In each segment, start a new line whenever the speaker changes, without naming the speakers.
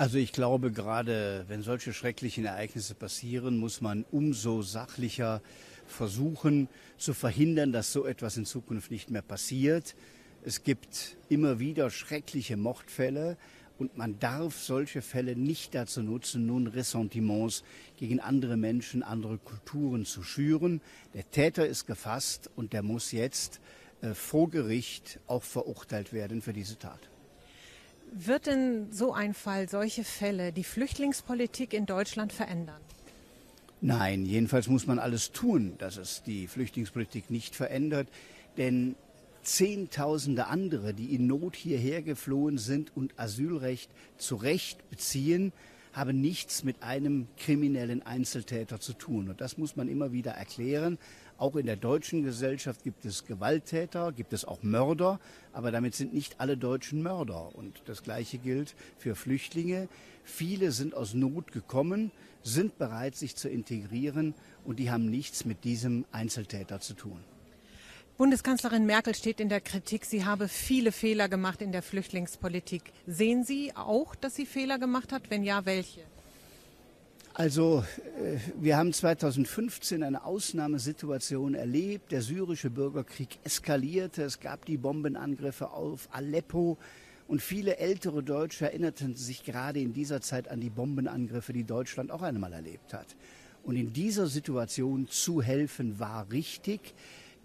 Also ich glaube, gerade wenn solche schrecklichen Ereignisse passieren, muss man umso sachlicher versuchen zu verhindern, dass so etwas in Zukunft nicht mehr passiert. Es gibt immer wieder schreckliche Mordfälle und man darf solche Fälle nicht dazu nutzen, nun Ressentiments gegen andere Menschen, andere Kulturen zu schüren. Der Täter ist gefasst und der muss jetzt äh, vor Gericht auch verurteilt werden für diese Tat.
Wird denn so ein Fall, solche Fälle, die Flüchtlingspolitik in Deutschland verändern?
Nein, jedenfalls muss man alles tun, dass es die Flüchtlingspolitik nicht verändert. Denn Zehntausende andere, die in Not hierher geflohen sind und Asylrecht zu Recht beziehen, haben nichts mit einem kriminellen Einzeltäter zu tun. Und das muss man immer wieder erklären. Auch in der deutschen Gesellschaft gibt es Gewalttäter, gibt es auch Mörder, aber damit sind nicht alle Deutschen Mörder. Und das Gleiche gilt für Flüchtlinge. Viele sind aus Not gekommen, sind bereit, sich zu integrieren und die haben nichts mit diesem Einzeltäter zu tun.
Bundeskanzlerin Merkel steht in der Kritik, sie habe viele Fehler gemacht in der Flüchtlingspolitik. Sehen Sie auch, dass sie Fehler gemacht hat? Wenn ja, welche?
Also äh, wir haben 2015 eine Ausnahmesituation erlebt. Der syrische Bürgerkrieg eskalierte. Es gab die Bombenangriffe auf Aleppo. Und viele ältere Deutsche erinnerten sich gerade in dieser Zeit an die Bombenangriffe, die Deutschland auch einmal erlebt hat. Und in dieser Situation zu helfen war richtig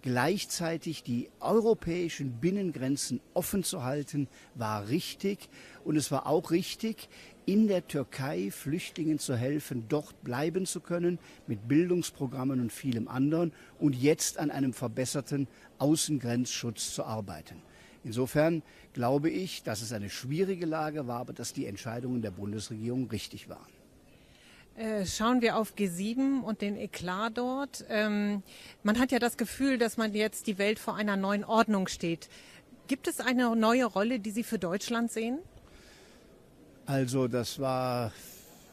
gleichzeitig die europäischen Binnengrenzen offen zu halten, war richtig. Und es war auch richtig, in der Türkei Flüchtlingen zu helfen, dort bleiben zu können, mit Bildungsprogrammen und vielem anderen und jetzt an einem verbesserten Außengrenzschutz zu arbeiten. Insofern glaube ich, dass es eine schwierige Lage war, aber dass die Entscheidungen der Bundesregierung richtig waren.
Äh, schauen wir auf G7 und den Eklat dort. Ähm, man hat ja das Gefühl, dass man jetzt die Welt vor einer neuen Ordnung steht. Gibt es eine neue Rolle, die Sie für Deutschland sehen?
Also das war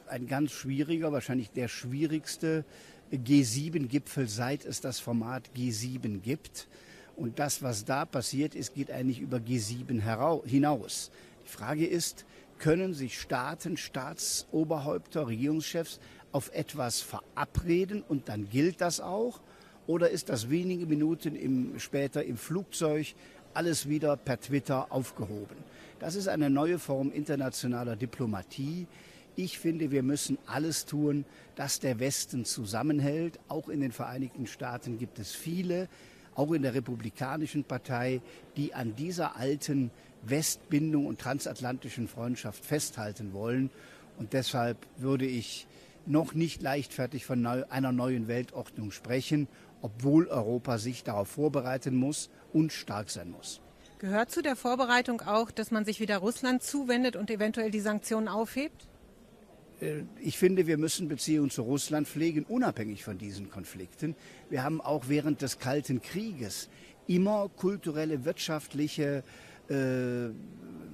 ein ganz schwieriger, wahrscheinlich der schwierigste G7-Gipfel, seit es das Format G7 gibt. Und das, was da passiert ist, geht eigentlich über G7 hinaus. Die Frage ist, können sich Staaten, Staatsoberhäupter, Regierungschefs auf etwas verabreden und dann gilt das auch? Oder ist das wenige Minuten im, später im Flugzeug alles wieder per Twitter aufgehoben? Das ist eine neue Form internationaler Diplomatie. Ich finde, wir müssen alles tun, dass der Westen zusammenhält. Auch in den Vereinigten Staaten gibt es viele, auch in der Republikanischen Partei, die an dieser alten Westbindung und transatlantischen Freundschaft festhalten wollen. Und deshalb würde ich noch nicht leichtfertig von einer neuen Weltordnung sprechen, obwohl Europa sich darauf vorbereiten muss und stark sein muss.
Gehört zu der Vorbereitung auch, dass man sich wieder Russland zuwendet und eventuell die Sanktionen aufhebt?
Äh, ich finde, wir müssen Beziehungen zu Russland pflegen, unabhängig von diesen Konflikten. Wir haben auch während des Kalten Krieges immer kulturelle, wirtschaftliche, äh,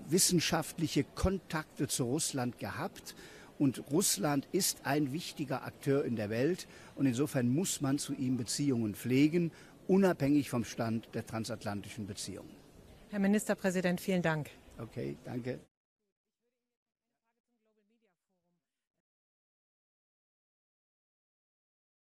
wissenschaftliche Kontakte zu Russland gehabt. Und Russland ist ein wichtiger Akteur in der Welt. Und insofern muss man zu ihm Beziehungen pflegen, unabhängig vom Stand der transatlantischen Beziehungen.
Herr Ministerpräsident, vielen Dank.
Okay, danke.